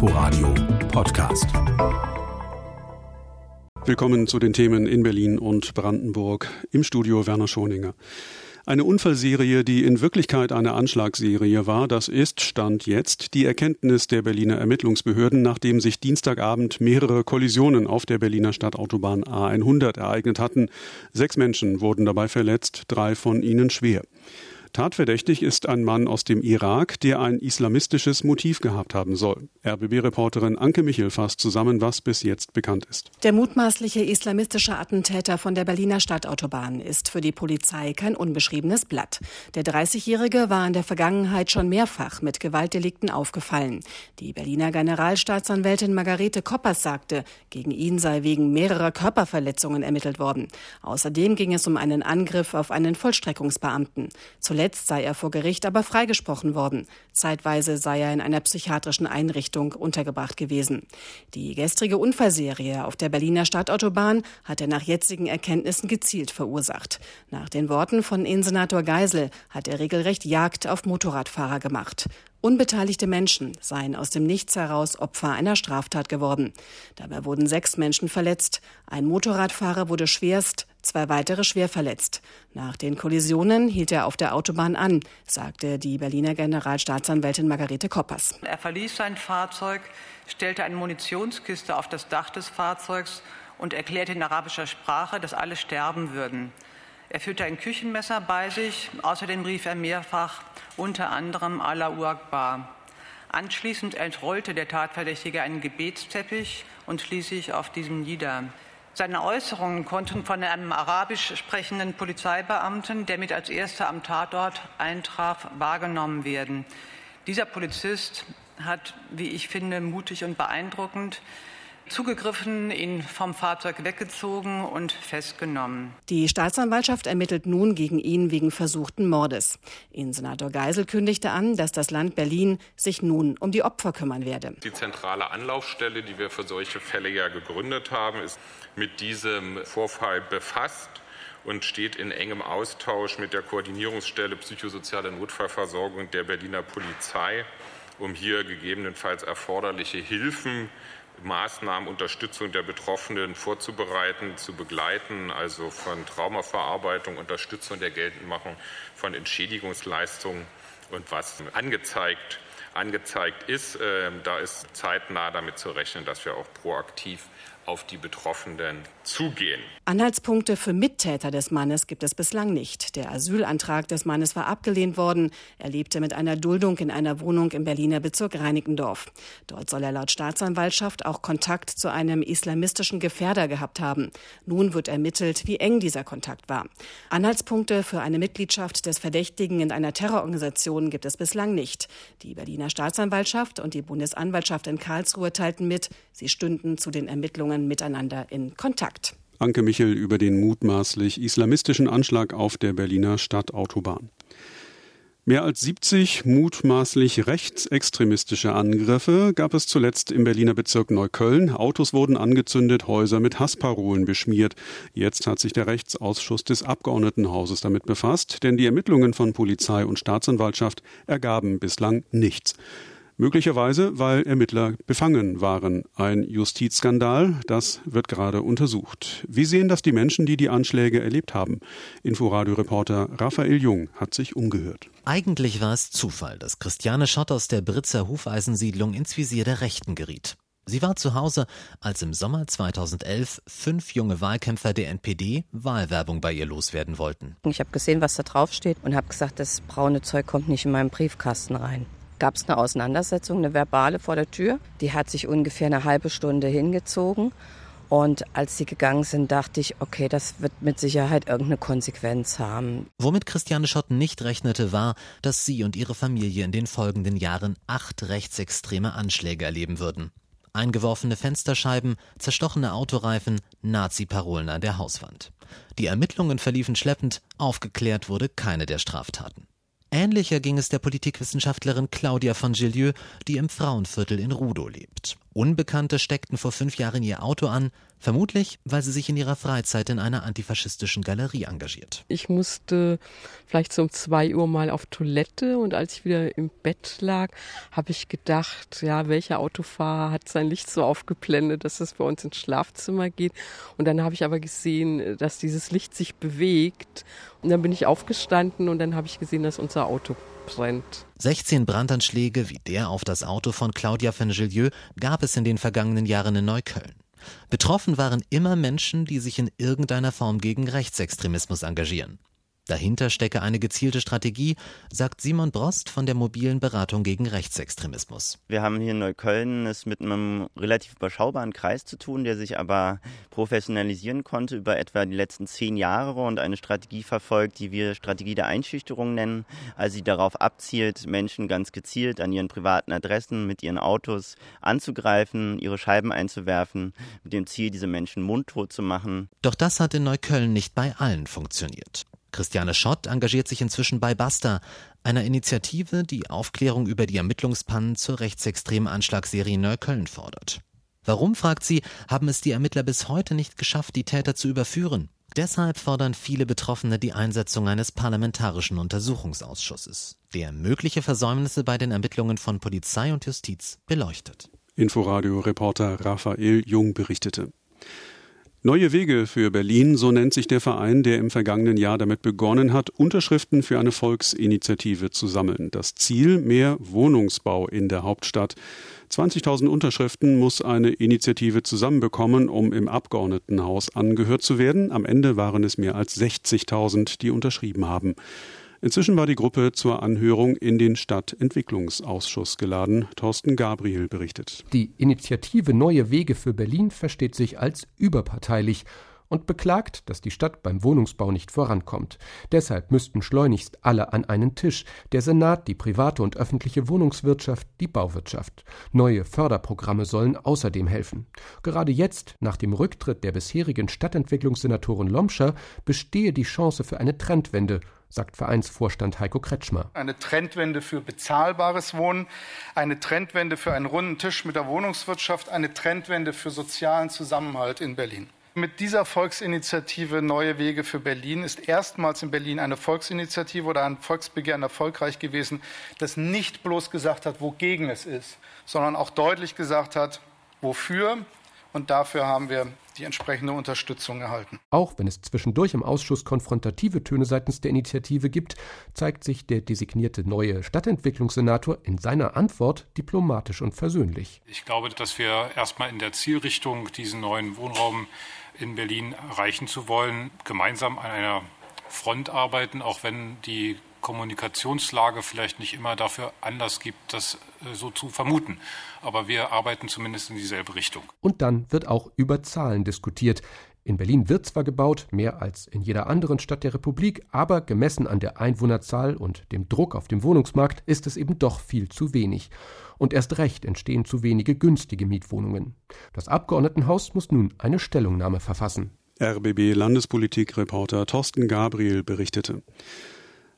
Inforadio Podcast. Willkommen zu den Themen in Berlin und Brandenburg. Im Studio Werner Schoninger. Eine Unfallserie, die in Wirklichkeit eine Anschlagsserie war, das ist, stand jetzt, die Erkenntnis der Berliner Ermittlungsbehörden, nachdem sich Dienstagabend mehrere Kollisionen auf der Berliner Stadtautobahn A100 ereignet hatten. Sechs Menschen wurden dabei verletzt, drei von ihnen schwer. Tatverdächtig ist ein Mann aus dem Irak, der ein islamistisches Motiv gehabt haben soll. RBB-Reporterin Anke Michel fasst zusammen, was bis jetzt bekannt ist. Der mutmaßliche islamistische Attentäter von der Berliner Stadtautobahn ist für die Polizei kein unbeschriebenes Blatt. Der 30-Jährige war in der Vergangenheit schon mehrfach mit Gewaltdelikten aufgefallen. Die Berliner Generalstaatsanwältin Margarete Koppers sagte, gegen ihn sei wegen mehrerer Körperverletzungen ermittelt worden. Außerdem ging es um einen Angriff auf einen Vollstreckungsbeamten. Zuletzt Zuletzt sei er vor Gericht aber freigesprochen worden. Zeitweise sei er in einer psychiatrischen Einrichtung untergebracht gewesen. Die gestrige Unfallserie auf der Berliner Stadtautobahn hat er nach jetzigen Erkenntnissen gezielt verursacht. Nach den Worten von Innensenator Geisel hat er regelrecht Jagd auf Motorradfahrer gemacht. Unbeteiligte Menschen seien aus dem Nichts heraus Opfer einer Straftat geworden. Dabei wurden sechs Menschen verletzt. Ein Motorradfahrer wurde schwerst, zwei weitere schwer verletzt. Nach den Kollisionen hielt er auf der Autobahn an, sagte die Berliner Generalstaatsanwältin Margarete Koppers. Er verließ sein Fahrzeug, stellte eine Munitionskiste auf das Dach des Fahrzeugs und erklärte in arabischer Sprache, dass alle sterben würden. Er führte ein Küchenmesser bei sich. Außerdem rief er mehrfach unter anderem Allah Akbar. Anschließend entrollte der Tatverdächtige einen Gebetsteppich und ließ sich auf diesem nieder. Seine Äußerungen konnten von einem arabisch sprechenden Polizeibeamten, der mit als erster am Tatort eintraf, wahrgenommen werden. Dieser Polizist hat, wie ich finde, mutig und beeindruckend zugegriffen, ihn vom Fahrzeug weggezogen und festgenommen. Die Staatsanwaltschaft ermittelt nun gegen ihn wegen versuchten Mordes. Innensenator Geisel kündigte an, dass das Land Berlin sich nun um die Opfer kümmern werde. Die zentrale Anlaufstelle, die wir für solche Fälle ja gegründet haben, ist mit diesem Vorfall befasst und steht in engem Austausch mit der Koordinierungsstelle psychosoziale Notfallversorgung der Berliner Polizei, um hier gegebenenfalls erforderliche Hilfen Maßnahmen, Unterstützung der Betroffenen vorzubereiten, zu begleiten, also von Traumaverarbeitung, Unterstützung der Geltendmachung von Entschädigungsleistungen und was angezeigt, angezeigt ist. Äh, da ist zeitnah damit zu rechnen, dass wir auch proaktiv auf die Betroffenen zugehen. Anhaltspunkte für Mittäter des Mannes gibt es bislang nicht. Der Asylantrag des Mannes war abgelehnt worden. Er lebte mit einer Duldung in einer Wohnung im Berliner Bezirk Reinickendorf. Dort soll er laut Staatsanwaltschaft auch Kontakt zu einem islamistischen Gefährder gehabt haben. Nun wird ermittelt, wie eng dieser Kontakt war. Anhaltspunkte für eine Mitgliedschaft des Verdächtigen in einer Terrororganisation gibt es bislang nicht. Die Berliner Staatsanwaltschaft und die Bundesanwaltschaft in Karlsruhe teilten mit, sie stünden zu den Ermittlungen miteinander in Kontakt. Anke Michel über den mutmaßlich islamistischen Anschlag auf der Berliner Stadtautobahn. Mehr als 70 mutmaßlich rechtsextremistische Angriffe gab es zuletzt im Berliner Bezirk Neukölln. Autos wurden angezündet, Häuser mit Hassparolen beschmiert. Jetzt hat sich der Rechtsausschuss des Abgeordnetenhauses damit befasst, denn die Ermittlungen von Polizei und Staatsanwaltschaft ergaben bislang nichts. Möglicherweise, weil Ermittler befangen waren. Ein Justizskandal, das wird gerade untersucht. Wie sehen das die Menschen, die die Anschläge erlebt haben? Inforadio-Reporter Raphael Jung hat sich umgehört. Eigentlich war es Zufall, dass Christiane Schott aus der Britzer Hufeisensiedlung ins Visier der Rechten geriet. Sie war zu Hause, als im Sommer 2011 fünf junge Wahlkämpfer der NPD Wahlwerbung bei ihr loswerden wollten. Ich habe gesehen, was da drauf steht und habe gesagt, das braune Zeug kommt nicht in meinen Briefkasten rein gab es eine Auseinandersetzung, eine verbale vor der Tür. Die hat sich ungefähr eine halbe Stunde hingezogen. Und als sie gegangen sind, dachte ich, okay, das wird mit Sicherheit irgendeine Konsequenz haben. Womit Christiane Schott nicht rechnete, war, dass sie und ihre Familie in den folgenden Jahren acht rechtsextreme Anschläge erleben würden. Eingeworfene Fensterscheiben, zerstochene Autoreifen, Nazi-Parolen an der Hauswand. Die Ermittlungen verliefen schleppend, aufgeklärt wurde keine der Straftaten. Ähnlicher ging es der Politikwissenschaftlerin Claudia von Gillieu, die im Frauenviertel in Rudow lebt. Unbekannte steckten vor fünf Jahren ihr Auto an, vermutlich, weil sie sich in ihrer Freizeit in einer antifaschistischen Galerie engagiert. Ich musste vielleicht so um zwei Uhr mal auf Toilette und als ich wieder im Bett lag, habe ich gedacht, ja, welcher Autofahrer hat sein Licht so aufgeblendet, dass es bei uns ins Schlafzimmer geht. Und dann habe ich aber gesehen, dass dieses Licht sich bewegt. Und dann bin ich aufgestanden und dann habe ich gesehen, dass unser Auto brennt. 16 Brandanschläge wie der auf das Auto von Claudia Fengelieu gab es in den vergangenen Jahren in Neukölln. Betroffen waren immer Menschen, die sich in irgendeiner Form gegen Rechtsextremismus engagieren. Dahinter stecke eine gezielte Strategie, sagt Simon Brost von der mobilen Beratung gegen Rechtsextremismus. Wir haben hier in Neukölln es mit einem relativ überschaubaren Kreis zu tun, der sich aber professionalisieren konnte über etwa die letzten zehn Jahre und eine Strategie verfolgt, die wir Strategie der Einschüchterung nennen, also sie darauf abzielt, Menschen ganz gezielt an ihren privaten Adressen mit ihren Autos anzugreifen, ihre Scheiben einzuwerfen, mit dem Ziel, diese Menschen mundtot zu machen. Doch das hat in Neukölln nicht bei allen funktioniert. Christiane Schott engagiert sich inzwischen bei Basta, einer Initiative, die Aufklärung über die Ermittlungspannen zur rechtsextremen Anschlagsserie Neukölln fordert. Warum, fragt sie, haben es die Ermittler bis heute nicht geschafft, die Täter zu überführen? Deshalb fordern viele Betroffene die Einsetzung eines parlamentarischen Untersuchungsausschusses, der mögliche Versäumnisse bei den Ermittlungen von Polizei und Justiz beleuchtet. Inforadio-Reporter Raphael Jung berichtete. Neue Wege für Berlin, so nennt sich der Verein, der im vergangenen Jahr damit begonnen hat, Unterschriften für eine Volksinitiative zu sammeln. Das Ziel mehr Wohnungsbau in der Hauptstadt. 20.000 Unterschriften muss eine Initiative zusammenbekommen, um im Abgeordnetenhaus angehört zu werden. Am Ende waren es mehr als 60.000, die unterschrieben haben. Inzwischen war die Gruppe zur Anhörung in den Stadtentwicklungsausschuss geladen. Thorsten Gabriel berichtet. Die Initiative Neue Wege für Berlin versteht sich als überparteilich und beklagt, dass die Stadt beim Wohnungsbau nicht vorankommt. Deshalb müssten schleunigst alle an einen Tisch. Der Senat, die private und öffentliche Wohnungswirtschaft, die Bauwirtschaft. Neue Förderprogramme sollen außerdem helfen. Gerade jetzt, nach dem Rücktritt der bisherigen Stadtentwicklungssenatorin Lomscher, bestehe die Chance für eine Trendwende sagt Vereinsvorstand Heiko Kretschmer. Eine Trendwende für bezahlbares Wohnen, eine Trendwende für einen runden Tisch mit der Wohnungswirtschaft, eine Trendwende für sozialen Zusammenhalt in Berlin. Mit dieser Volksinitiative Neue Wege für Berlin ist erstmals in Berlin eine Volksinitiative oder ein Volksbegehren erfolgreich gewesen, das nicht bloß gesagt hat, wogegen es ist, sondern auch deutlich gesagt hat, wofür. Und dafür haben wir die entsprechende Unterstützung erhalten. Auch wenn es zwischendurch im Ausschuss konfrontative Töne seitens der Initiative gibt, zeigt sich der designierte neue Stadtentwicklungssenator in seiner Antwort diplomatisch und versöhnlich. Ich glaube, dass wir erstmal in der Zielrichtung diesen neuen Wohnraum in Berlin erreichen zu wollen, gemeinsam an einer Front arbeiten, auch wenn die Kommunikationslage vielleicht nicht immer dafür Anlass gibt, das äh, so zu vermuten. Aber wir arbeiten zumindest in dieselbe Richtung. Und dann wird auch über Zahlen diskutiert. In Berlin wird zwar gebaut, mehr als in jeder anderen Stadt der Republik, aber gemessen an der Einwohnerzahl und dem Druck auf dem Wohnungsmarkt ist es eben doch viel zu wenig. Und erst recht entstehen zu wenige günstige Mietwohnungen. Das Abgeordnetenhaus muss nun eine Stellungnahme verfassen. RBB Landespolitikreporter Thorsten Gabriel berichtete.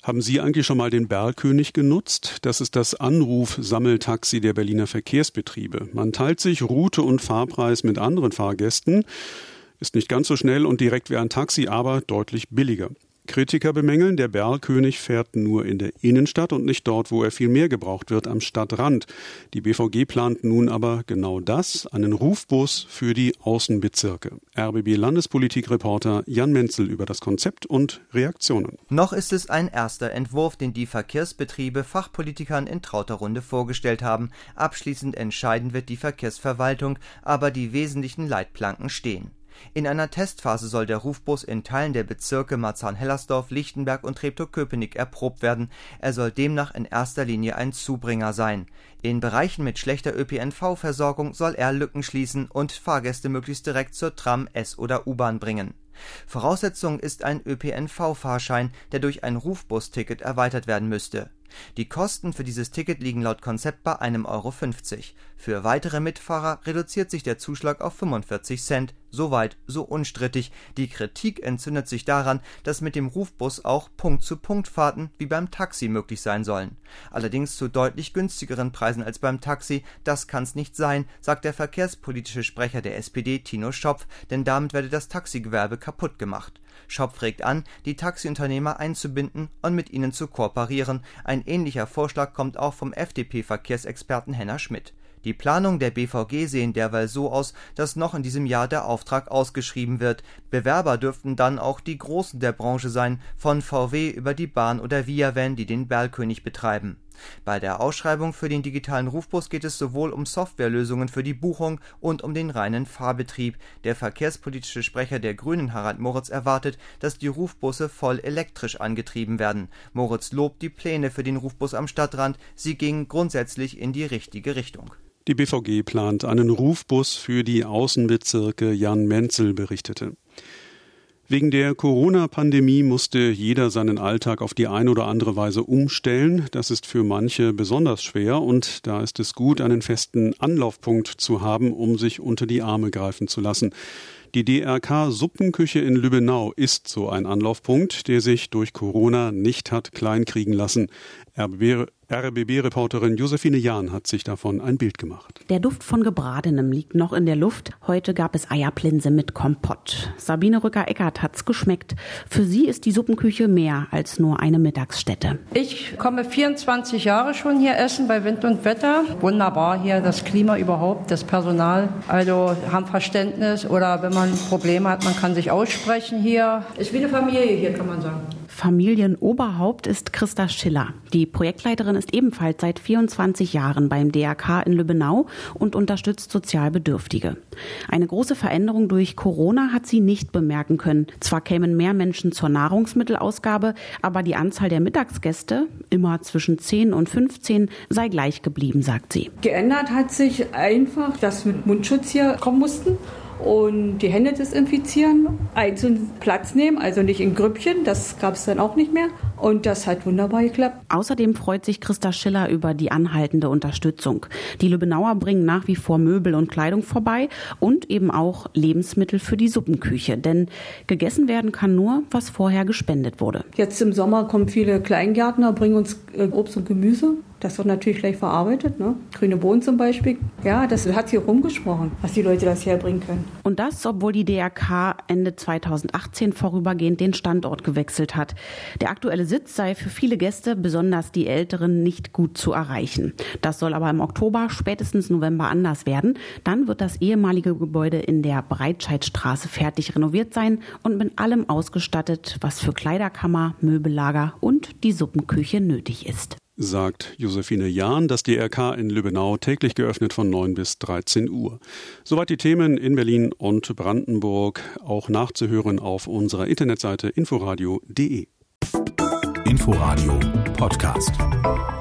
Haben Sie eigentlich schon mal den Bergkönig genutzt? Das ist das Anruf-Sammeltaxi der Berliner Verkehrsbetriebe. Man teilt sich Route und Fahrpreis mit anderen Fahrgästen, ist nicht ganz so schnell und direkt wie ein Taxi, aber deutlich billiger. Kritiker bemängeln, der Berlkönig fährt nur in der Innenstadt und nicht dort, wo er viel mehr gebraucht wird, am Stadtrand. Die BVG plant nun aber genau das, einen Rufbus für die Außenbezirke. RBB Landespolitikreporter Jan Menzel über das Konzept und Reaktionen. Noch ist es ein erster Entwurf, den die Verkehrsbetriebe Fachpolitikern in trauter Runde vorgestellt haben. Abschließend entscheiden wird die Verkehrsverwaltung, aber die wesentlichen Leitplanken stehen. In einer Testphase soll der Rufbus in Teilen der Bezirke Marzahn-Hellersdorf, Lichtenberg und Treptow-Köpenick erprobt werden. Er soll demnach in erster Linie ein Zubringer sein. In Bereichen mit schlechter ÖPNV-Versorgung soll er Lücken schließen und Fahrgäste möglichst direkt zur Tram, S oder U-Bahn bringen. Voraussetzung ist ein ÖPNV-Fahrschein, der durch ein Rufbus-Ticket erweitert werden müsste Die Kosten für dieses Ticket liegen laut Konzept bei 1,50 Euro. Für weitere Mitfahrer reduziert sich der Zuschlag auf 45 Cent. Soweit, so unstrittig. Die Kritik entzündet sich daran, dass mit dem Rufbus auch Punkt-zu-Punkt-Fahrten wie beim Taxi möglich sein sollen. Allerdings zu deutlich günstigeren Preisen als beim Taxi. Das kann's nicht sein, sagt der verkehrspolitische Sprecher der SPD Tino Schopf, denn damit werde das Taxigewerbe kaputt gemacht. Schopf regt an, die Taxiunternehmer einzubinden und mit ihnen zu kooperieren. Ein ähnlicher Vorschlag kommt auch vom FDP-Verkehrsexperten Henner Schmidt. Die Planungen der BVG sehen derweil so aus, dass noch in diesem Jahr der Auftrag ausgeschrieben wird. Bewerber dürften dann auch die Großen der Branche sein, von VW über die Bahn oder Viavan, die den Berlkönig betreiben. Bei der Ausschreibung für den digitalen Rufbus geht es sowohl um Softwarelösungen für die Buchung und um den reinen Fahrbetrieb. Der verkehrspolitische Sprecher der Grünen Harald Moritz erwartet, dass die Rufbusse voll elektrisch angetrieben werden. Moritz lobt die Pläne für den Rufbus am Stadtrand, sie gingen grundsätzlich in die richtige Richtung. Die BVG plant einen Rufbus für die Außenbezirke, Jan Menzel berichtete. Wegen der Corona-Pandemie musste jeder seinen Alltag auf die eine oder andere Weise umstellen. Das ist für manche besonders schwer und da ist es gut, einen festen Anlaufpunkt zu haben, um sich unter die Arme greifen zu lassen. Die DRK Suppenküche in Lübbenau ist so ein Anlaufpunkt, der sich durch Corona nicht hat kleinkriegen lassen. RBB-Reporterin Josephine Jahn hat sich davon ein Bild gemacht. Der Duft von Gebratenem liegt noch in der Luft. Heute gab es Eierplinse mit Kompott. Sabine Rücker-Eckert hat's geschmeckt. Für sie ist die Suppenküche mehr als nur eine Mittagsstätte. Ich komme 24 Jahre schon hier essen bei Wind und Wetter. Wunderbar hier, das Klima überhaupt, das Personal. Also haben Verständnis oder wenn man Probleme hat, man kann sich aussprechen hier. Ist wie eine Familie hier, kann man sagen. Familienoberhaupt ist Christa Schiller. Die Projektleiterin ist ebenfalls seit 24 Jahren beim DRK in Lübbenau und unterstützt Sozialbedürftige. Eine große Veränderung durch Corona hat sie nicht bemerken können. Zwar kämen mehr Menschen zur Nahrungsmittelausgabe, aber die Anzahl der Mittagsgäste, immer zwischen 10 und 15, sei gleich geblieben, sagt sie. Geändert hat sich einfach, dass wir mit Mundschutz hier kommen mussten und die Hände desinfizieren, einzeln Platz nehmen, also nicht in Grüppchen, das gab es dann auch nicht mehr. Und das hat wunderbar geklappt. Außerdem freut sich Christa Schiller über die anhaltende Unterstützung. Die Lübbenauer bringen nach wie vor Möbel und Kleidung vorbei und eben auch Lebensmittel für die Suppenküche. Denn gegessen werden kann nur, was vorher gespendet wurde. Jetzt im Sommer kommen viele Kleingärtner, bringen uns äh, Obst und Gemüse. Das wird natürlich gleich verarbeitet, ne? Grüne Bohnen zum Beispiel. Ja, das hat hier rumgesprochen, was die Leute das herbringen können. Und das, obwohl die DRK Ende 2018 vorübergehend den Standort gewechselt hat. Der aktuelle Sitz sei für viele Gäste, besonders die Älteren, nicht gut zu erreichen. Das soll aber im Oktober, spätestens November anders werden. Dann wird das ehemalige Gebäude in der Breitscheidstraße fertig renoviert sein und mit allem ausgestattet, was für Kleiderkammer, Möbellager und die Suppenküche nötig ist sagt Josephine Jahn, das DRK in Lübbenau täglich geöffnet von 9 bis 13 Uhr. Soweit die Themen in Berlin und Brandenburg, auch nachzuhören auf unserer Internetseite inforadio.de. Inforadio Podcast.